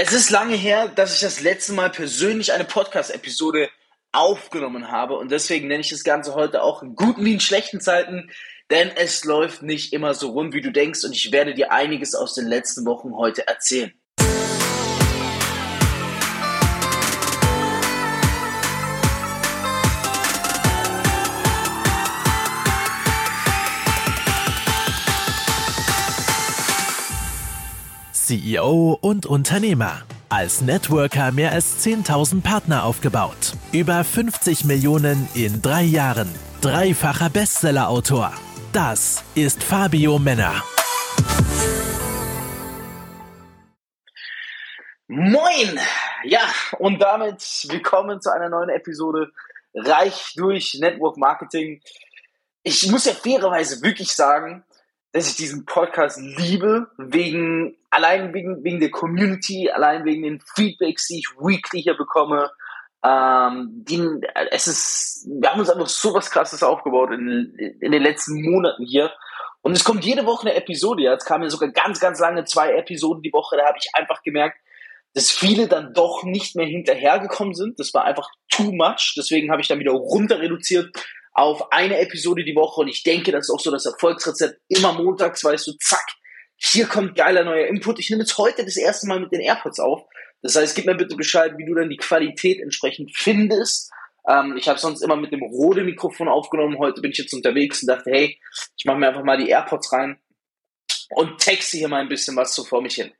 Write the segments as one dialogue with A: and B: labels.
A: Es ist lange her, dass ich das letzte Mal persönlich eine Podcast-Episode aufgenommen habe und deswegen nenne ich das Ganze heute auch in guten wie in schlechten Zeiten, denn es läuft nicht immer so rund, wie du denkst und ich werde dir einiges aus den letzten Wochen heute erzählen.
B: CEO und Unternehmer. Als Networker mehr als 10.000 Partner aufgebaut. Über 50 Millionen in drei Jahren. Dreifacher Bestsellerautor. Das ist Fabio Männer.
A: Moin! Ja, und damit willkommen zu einer neuen Episode Reich durch Network Marketing. Ich muss ja fairerweise wirklich sagen, dass ich diesen Podcast liebe, wegen, allein wegen, wegen der Community, allein wegen den Feedbacks, die ich weekly hier bekomme. Ähm, die, es ist, wir haben uns einfach so was krasses aufgebaut in, in den letzten Monaten hier. Und es kommt jede Woche eine Episode. Jetzt kamen ja sogar ganz, ganz lange zwei Episoden die Woche. Da habe ich einfach gemerkt, dass viele dann doch nicht mehr hinterhergekommen sind. Das war einfach too much. Deswegen habe ich dann wieder runter reduziert auf eine Episode die Woche und ich denke, das ist auch so das Erfolgsrezept. Immer montags weißt du, zack, hier kommt geiler neuer Input. Ich nehme jetzt heute das erste Mal mit den AirPods auf. Das heißt, gib mir bitte Bescheid, wie du dann die Qualität entsprechend findest. Ähm, ich habe sonst immer mit dem Rode Mikrofon aufgenommen. Heute bin ich jetzt unterwegs und dachte, hey, ich mache mir einfach mal die AirPods rein und texte hier mal ein bisschen was so vor mich hin.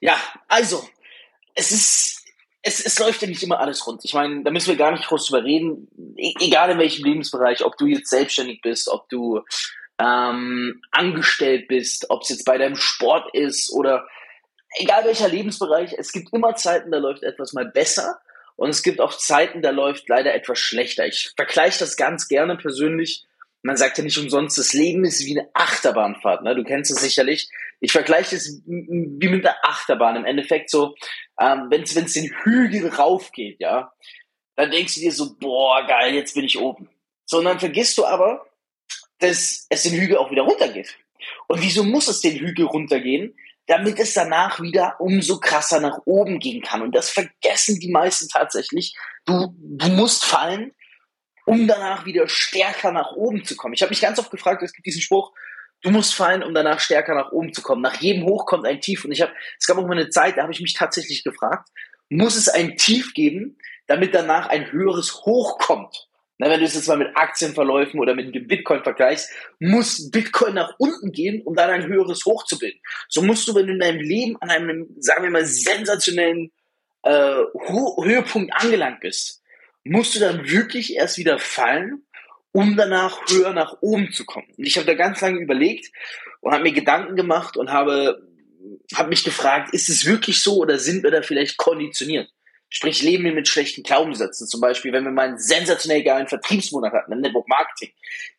A: Ja, also, es ist es, es läuft ja nicht immer alles rund. Ich meine, da müssen wir gar nicht groß drüber reden. E egal in welchem Lebensbereich, ob du jetzt selbstständig bist, ob du ähm, angestellt bist, ob es jetzt bei deinem Sport ist oder egal welcher Lebensbereich, es gibt immer Zeiten, da läuft etwas mal besser und es gibt auch Zeiten, da läuft leider etwas schlechter. Ich vergleiche das ganz gerne persönlich man sagt ja nicht umsonst, das Leben ist wie eine Achterbahnfahrt. Ne? Du kennst es sicherlich. Ich vergleiche es wie mit einer Achterbahn. Im Endeffekt so, ähm, wenn es den Hügel rauf geht, ja, dann denkst du dir so, boah, geil, jetzt bin ich oben. So, und dann vergisst du aber, dass es den Hügel auch wieder runtergeht. Und wieso muss es den Hügel runtergehen? Damit es danach wieder umso krasser nach oben gehen kann. Und das vergessen die meisten tatsächlich. Du, du musst fallen, um danach wieder stärker nach oben zu kommen. Ich habe mich ganz oft gefragt, es gibt diesen Spruch, du musst fallen, um danach stärker nach oben zu kommen. Nach jedem Hoch kommt ein Tief. Und ich habe, es gab auch mal eine Zeit, da habe ich mich tatsächlich gefragt, muss es ein Tief geben, damit danach ein höheres Hoch kommt? Na, wenn du es jetzt mal mit Aktienverläufen oder mit dem Bitcoin vergleichst, muss Bitcoin nach unten gehen, um dann ein höheres Hoch zu bilden. So musst du, wenn du in deinem Leben an einem, sagen wir mal, sensationellen äh, Höhepunkt angelangt bist, musst du dann wirklich erst wieder fallen, um danach höher nach oben zu kommen. Und ich habe da ganz lange überlegt und habe mir Gedanken gemacht und habe, habe mich gefragt, ist es wirklich so oder sind wir da vielleicht konditioniert? Sprich, leben wir mit schlechten Glaubenssätzen. Zum Beispiel, wenn wir mal einen sensationell geilen Vertriebsmonat hatten im Network Marketing,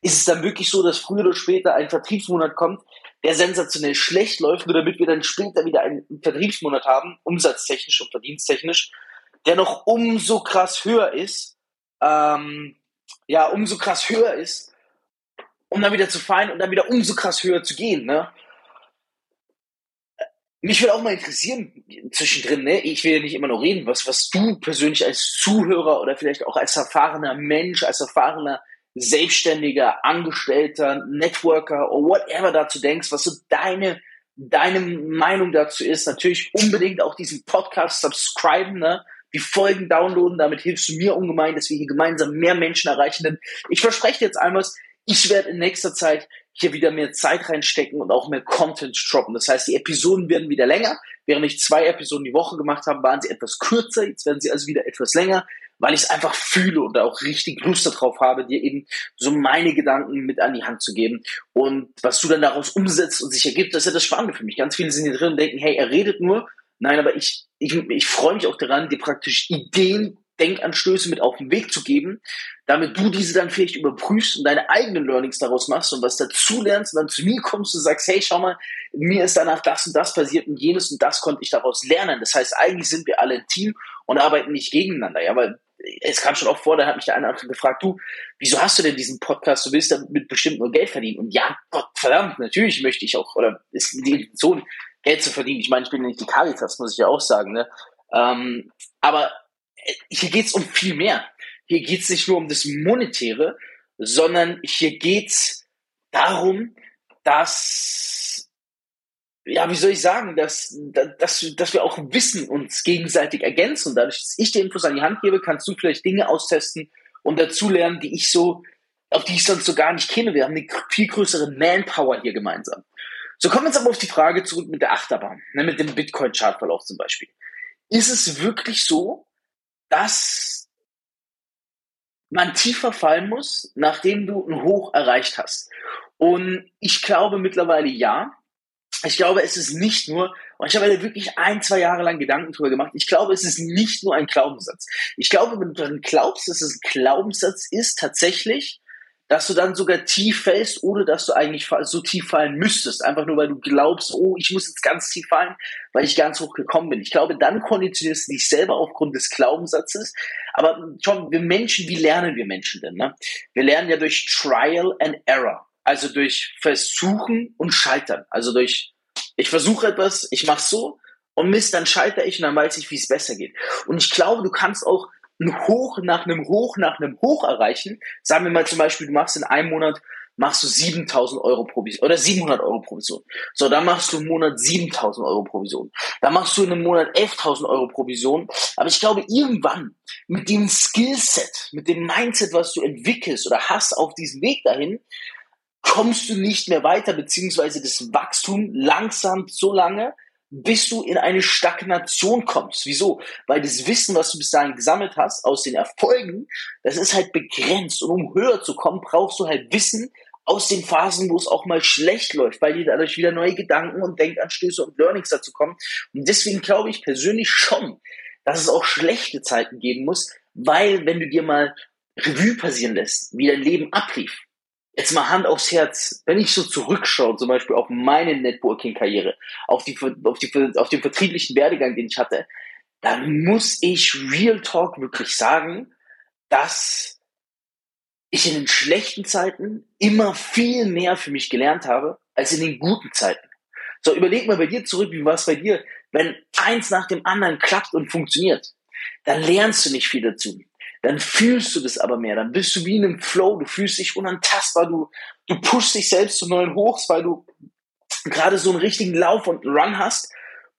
A: ist es dann wirklich so, dass früher oder später ein Vertriebsmonat kommt, der sensationell schlecht läuft, nur damit wir dann später wieder einen Vertriebsmonat haben, umsatztechnisch und verdiensttechnisch, der noch umso krass höher ist, ähm, ja, umso krass höher ist, um dann wieder zu fallen und dann wieder umso krass höher zu gehen, ne? Mich würde auch mal interessieren, zwischendrin, ne? ich will ja nicht immer nur reden, was, was du persönlich als Zuhörer oder vielleicht auch als erfahrener Mensch, als erfahrener Selbstständiger, Angestellter, Networker oder whatever dazu denkst, was so deine, deine Meinung dazu ist. Natürlich unbedingt auch diesen Podcast subscriben, ne? Die Folgen downloaden. Damit hilfst du mir ungemein, dass wir hier gemeinsam mehr Menschen erreichen. Denn ich verspreche dir jetzt einmal, ich werde in nächster Zeit hier wieder mehr Zeit reinstecken und auch mehr Content droppen. Das heißt, die Episoden werden wieder länger. Während ich zwei Episoden die Woche gemacht habe, waren sie etwas kürzer. Jetzt werden sie also wieder etwas länger, weil ich es einfach fühle und auch richtig Lust darauf habe, dir eben so meine Gedanken mit an die Hand zu geben. Und was du dann daraus umsetzt und sich ergibt, das ist ja das Spannende für mich. Ganz viele sind hier drin und denken, hey, er redet nur. Nein, aber ich ich, ich freue mich auch daran, dir praktisch Ideen, Denkanstöße mit auf den Weg zu geben, damit du diese dann vielleicht überprüfst und deine eigenen Learnings daraus machst und was dazu lernst und dann zu mir kommst und sagst, hey, schau mal, mir ist danach das und das passiert und jenes und das konnte ich daraus lernen. Das heißt, eigentlich sind wir alle ein Team und arbeiten nicht gegeneinander, ja, weil es kam schon auch vor, da hat mich der eine andere gefragt, du, wieso hast du denn diesen Podcast? Du willst damit bestimmt nur Geld verdienen. Und ja, Gott verdammt, natürlich möchte ich auch, oder ist die Intention, Geld zu verdienen. Ich meine, ich bin nicht die Caritas, muss ich ja auch sagen. Ne? Ähm, aber äh, hier geht's um viel mehr. Hier geht's nicht nur um das Monetäre, sondern hier geht's darum, dass, ja, wie soll ich sagen, dass, dass, dass wir auch Wissen uns gegenseitig ergänzen. Dadurch, dass ich dir Infos an die Hand gebe, kannst du vielleicht Dinge austesten und dazulernen, die ich so, auf die ich sonst so gar nicht kenne. Wir haben eine viel größere Manpower hier gemeinsam. So kommen wir jetzt aber auf die Frage zurück mit der Achterbahn, ne, mit dem Bitcoin-Chartverlauf zum Beispiel. Ist es wirklich so, dass man tiefer fallen muss, nachdem du ein Hoch erreicht hast? Und ich glaube mittlerweile ja. Ich glaube, es ist nicht nur, und ich habe da wirklich ein, zwei Jahre lang Gedanken drüber gemacht, ich glaube, es ist nicht nur ein Glaubenssatz. Ich glaube, wenn du daran glaubst, dass es ein Glaubenssatz ist, tatsächlich, dass du dann sogar tief fällst, ohne dass du eigentlich so tief fallen müsstest. Einfach nur, weil du glaubst, oh, ich muss jetzt ganz tief fallen, weil ich ganz hoch gekommen bin. Ich glaube, dann konditionierst du dich selber aufgrund des Glaubenssatzes. Aber schon, wir Menschen, wie lernen wir Menschen denn? Ne? Wir lernen ja durch Trial and Error. Also durch Versuchen und Scheitern. Also durch, ich versuche etwas, ich mache so und Mist, dann scheitere ich und dann weiß ich, wie es besser geht. Und ich glaube, du kannst auch ein Hoch nach einem Hoch nach einem Hoch erreichen. Sagen wir mal zum Beispiel, du machst in einem Monat machst du 7000 Euro Provision oder 700 Euro Provision. So, dann machst du im Monat 7000 Euro Provision. Dann machst du in einem Monat 11.000 Euro Provision. Aber ich glaube, irgendwann mit dem Skillset, mit dem Mindset, was du entwickelst oder hast auf diesem Weg dahin, kommst du nicht mehr weiter, beziehungsweise das Wachstum langsam so lange, bis du in eine Stagnation kommst. Wieso? Weil das Wissen, was du bis dahin gesammelt hast, aus den Erfolgen, das ist halt begrenzt. Und um höher zu kommen, brauchst du halt Wissen aus den Phasen, wo es auch mal schlecht läuft, weil dir dadurch wieder neue Gedanken und Denkanstöße und Learnings dazu kommen. Und deswegen glaube ich persönlich schon, dass es auch schlechte Zeiten geben muss, weil wenn du dir mal Revue passieren lässt, wie dein Leben ablief, jetzt mal Hand aufs Herz, wenn ich so zurückschaue, zum Beispiel auf meine Networking-Karriere, auf, die, auf, die, auf den vertrieblichen Werdegang, den ich hatte, dann muss ich Real Talk wirklich sagen, dass ich in den schlechten Zeiten immer viel mehr für mich gelernt habe, als in den guten Zeiten. So, überleg mal bei dir zurück, wie war es bei dir? Wenn eins nach dem anderen klappt und funktioniert, dann lernst du nicht viel dazu dann fühlst du das aber mehr, dann bist du wie in einem Flow, du fühlst dich unantastbar, du, du pushst dich selbst zu neuen Hochs, weil du gerade so einen richtigen Lauf und Run hast.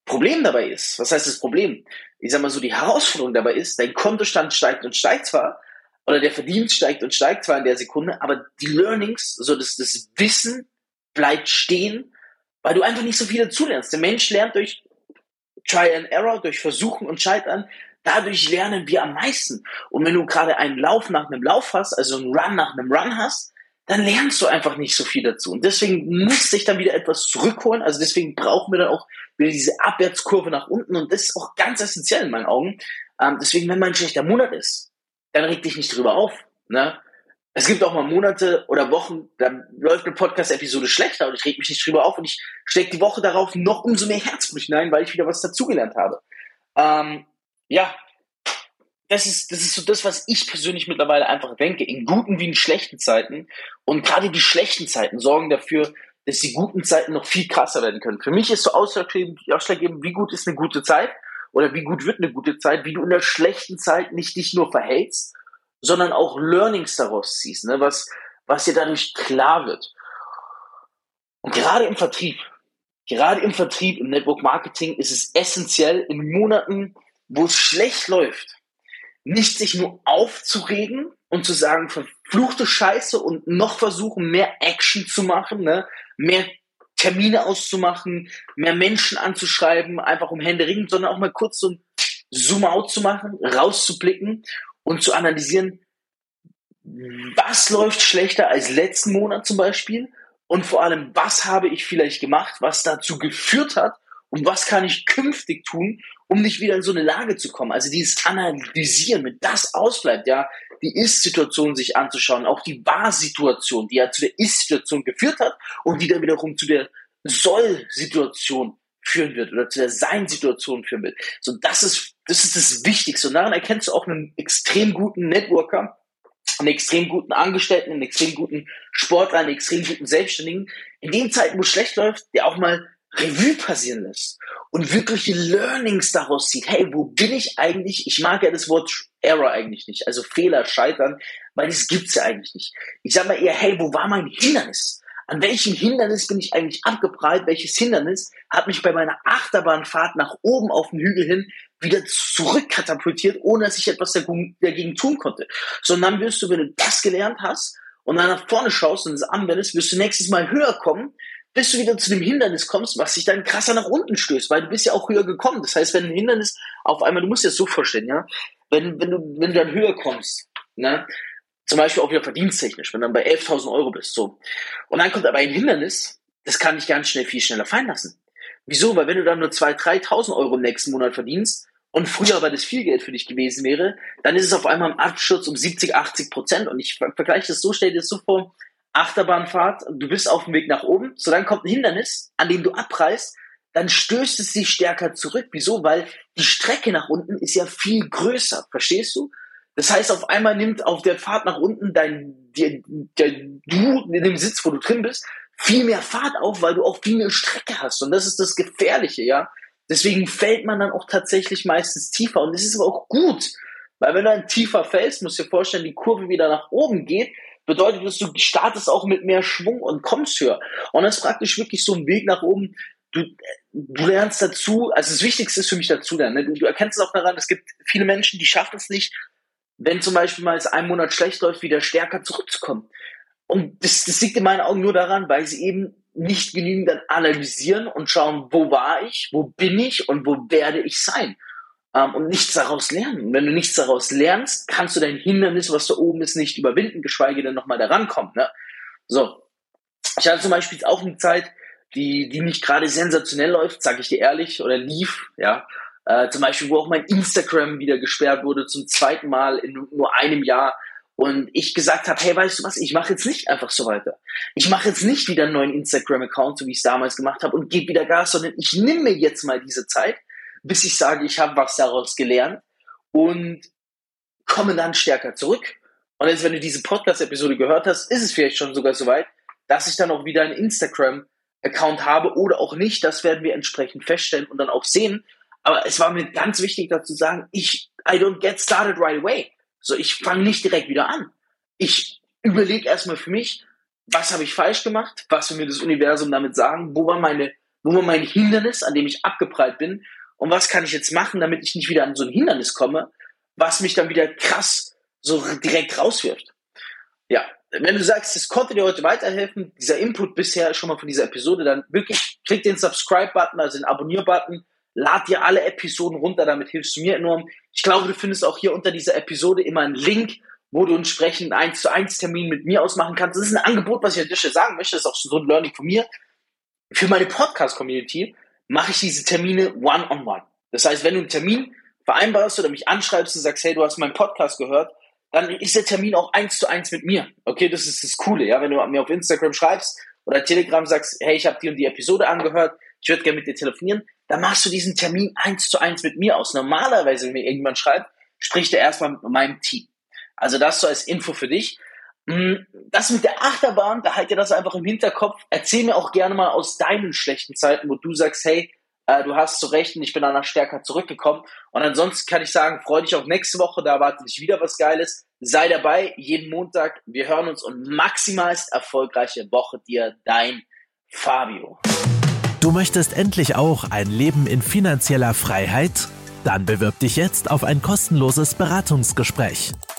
A: Problem dabei ist, was heißt das Problem? Ich sag mal so, die Herausforderung dabei ist, dein Kontostand steigt und steigt zwar, oder der Verdienst steigt und steigt zwar in der Sekunde, aber die Learnings, so das, das Wissen bleibt stehen, weil du einfach nicht so viel dazulernst. Der Mensch lernt durch Try and Error, durch Versuchen und Scheitern, Dadurch lernen wir am meisten. Und wenn du gerade einen Lauf nach einem Lauf hast, also einen Run nach einem Run hast, dann lernst du einfach nicht so viel dazu. Und deswegen muss sich dann wieder etwas zurückholen. Also deswegen brauchen wir dann auch wieder diese Abwärtskurve nach unten. Und das ist auch ganz essentiell in meinen Augen. Ähm, deswegen, wenn mal ein schlechter Monat ist, dann reg dich nicht drüber auf. Ne? Es gibt auch mal Monate oder Wochen, dann läuft eine Podcast-Episode schlechter und ich reg mich nicht drüber auf und ich stecke die Woche darauf noch umso mehr Herzblut hinein, weil ich wieder was dazugelernt habe. Ähm, ja, das ist, das ist so das, was ich persönlich mittlerweile einfach denke, in guten wie in schlechten Zeiten. Und gerade die schlechten Zeiten sorgen dafür, dass die guten Zeiten noch viel krasser werden können. Für mich ist so ausschlaggebend, wie gut ist eine gute Zeit oder wie gut wird eine gute Zeit, wie du in der schlechten Zeit nicht dich nur verhältst, sondern auch Learnings daraus ziehst, ne? was, was dir dadurch klar wird. Und gerade im Vertrieb, gerade im Vertrieb, im Network Marketing ist es essentiell, in Monaten wo es schlecht läuft, nicht sich nur aufzuregen und zu sagen, verfluchte Scheiße und noch versuchen, mehr Action zu machen, ne? mehr Termine auszumachen, mehr Menschen anzuschreiben, einfach um Hände ringen, sondern auch mal kurz so ein Zoom-out zu machen, rauszublicken und zu analysieren, was läuft schlechter als letzten Monat zum Beispiel und vor allem, was habe ich vielleicht gemacht, was dazu geführt hat und was kann ich künftig tun, um nicht wieder in so eine Lage zu kommen. Also dieses Analysieren, wenn das ausbleibt, ja, die Ist-Situation sich anzuschauen, auch die War-Situation, die ja zu der Ist-Situation geführt hat und die dann wiederum zu der Soll-Situation führen wird oder zu der Sein-Situation führen wird. So, das ist, das ist das Wichtigste. Und daran erkennst du auch einen extrem guten Networker, einen extrem guten Angestellten, einen extrem guten Sportler, einen extrem guten Selbstständigen. In den Zeiten, wo es schlecht läuft, der auch mal Revue passieren lässt und wirkliche Learnings daraus zieht. Hey, wo bin ich eigentlich? Ich mag ja das Wort Error eigentlich nicht, also Fehler, Scheitern, weil das gibt's ja eigentlich nicht. Ich sag mal eher, hey, wo war mein Hindernis? An welchem Hindernis bin ich eigentlich abgeprallt? Welches Hindernis hat mich bei meiner Achterbahnfahrt nach oben auf den Hügel hin wieder zurückkatapultiert, ohne dass ich etwas dagegen tun konnte? Sondern wirst du, wenn du das gelernt hast und dann nach vorne schaust und es anwendest, wirst du nächstes Mal höher kommen, bis du wieder zu dem Hindernis kommst, was sich dann krasser nach unten stößt, weil du bist ja auch höher gekommen. Das heißt, wenn ein Hindernis auf einmal, du musst dir das so vorstellen, ja, wenn, wenn du, wenn du dann höher kommst, ne, zum Beispiel auch wieder verdiensttechnisch, wenn du dann bei 11.000 Euro bist, so. Und dann kommt aber ein Hindernis, das kann dich ganz schnell viel schneller fallen lassen. Wieso? Weil wenn du dann nur 2.000, 3.000 Euro im nächsten Monat verdienst und früher aber das viel Geld für dich gewesen wäre, dann ist es auf einmal im Absturz um 70, 80 Prozent. Und ich vergleiche das so, stell dir das so vor, Achterbahnfahrt, du bist auf dem Weg nach oben, so dann kommt ein Hindernis, an dem du abreißt, dann stößt es sich stärker zurück. Wieso? Weil die Strecke nach unten ist ja viel größer, verstehst du? Das heißt, auf einmal nimmt auf der Fahrt nach unten dein, der, der, du in dem Sitz, wo du drin bist, viel mehr Fahrt auf, weil du auch viel mehr Strecke hast. Und das ist das Gefährliche, ja. Deswegen fällt man dann auch tatsächlich meistens tiefer. Und das ist aber auch gut. Weil wenn du dann tiefer fällst, musst du dir vorstellen, die Kurve wieder nach oben geht, bedeutet das, du startest auch mit mehr Schwung und kommst höher. Und das ist praktisch wirklich so ein Weg nach oben. Du, du lernst dazu, also das Wichtigste ist für mich dazu lernen. Ne? Du, du erkennst es auch daran, es gibt viele Menschen, die schaffen es nicht, wenn zum Beispiel mal es einen Monat schlecht läuft, wieder stärker zurückzukommen. Und das, das liegt in meinen Augen nur daran, weil sie eben nicht genügend dann analysieren und schauen, wo war ich, wo bin ich und wo werde ich sein. Ähm, und nichts daraus lernen. Und wenn du nichts daraus lernst, kannst du dein Hindernis, was da oben ist, nicht überwinden, geschweige denn nochmal da rankommen. Ne? So. Ich hatte zum Beispiel auch eine Zeit, die, die nicht gerade sensationell läuft, sage ich dir ehrlich, oder lief, ja. Äh, zum Beispiel, wo auch mein Instagram wieder gesperrt wurde, zum zweiten Mal in nur einem Jahr. Und ich gesagt habe, hey, weißt du was, ich mache jetzt nicht einfach so weiter. Ich mache jetzt nicht wieder einen neuen Instagram-Account, so wie ich es damals gemacht habe, und gebe wieder Gas, sondern ich nehme mir jetzt mal diese Zeit, bis ich sage, ich habe was daraus gelernt und komme dann stärker zurück. Und jetzt, wenn du diese Podcast-Episode gehört hast, ist es vielleicht schon sogar soweit, dass ich dann auch wieder einen Instagram-Account habe oder auch nicht. Das werden wir entsprechend feststellen und dann auch sehen. Aber es war mir ganz wichtig dazu sagen, ich, I don't get started right away. So, ich fange nicht direkt wieder an. Ich überlege erstmal für mich, was habe ich falsch gemacht? Was will mir das Universum damit sagen? Wo war meine, wo war mein Hindernis, an dem ich abgeprallt bin? Und was kann ich jetzt machen, damit ich nicht wieder an so ein Hindernis komme, was mich dann wieder krass so direkt rauswirft? Ja, wenn du sagst, es konnte dir heute weiterhelfen, dieser Input bisher schon mal von dieser Episode, dann wirklich klick den Subscribe-Button, also den Abonnier-Button, Lad dir alle Episoden runter, damit hilfst du mir enorm. Ich glaube, du findest auch hier unter dieser Episode immer einen Link, wo du entsprechend einen 1 zu 1 Termin mit mir ausmachen kannst. Das ist ein Angebot, was ich an dir sagen möchte. Das ist auch so ein Learning von mir. Für meine Podcast-Community mache ich diese Termine one-on-one. -on -one. Das heißt, wenn du einen Termin vereinbarst oder mich anschreibst und sagst, hey, du hast meinen Podcast gehört, dann ist der Termin auch eins zu eins mit mir. Okay, das ist das Coole, ja. Wenn du mir auf Instagram schreibst oder Telegram sagst, hey, ich habe die und die Episode angehört, ich würde gerne mit dir telefonieren, dann machst du diesen Termin eins zu eins mit mir aus. Normalerweise, wenn mir irgendjemand schreibt, spricht er erstmal mit meinem Team. Also das so als Info für dich. Mm, das mit der Achterbahn, da halt dir das einfach im Hinterkopf. Erzähl mir auch gerne mal aus deinen schlechten Zeiten, wo du sagst, hey, äh, du hast zu Recht und ich bin danach stärker zurückgekommen. Und ansonsten kann ich sagen, freu dich auf nächste Woche, da erwartet dich wieder was Geiles. Sei dabei, jeden Montag. Wir hören uns und maximalst erfolgreiche Woche dir, dein Fabio.
B: Du möchtest endlich auch ein Leben in finanzieller Freiheit? Dann bewirb dich jetzt auf ein kostenloses Beratungsgespräch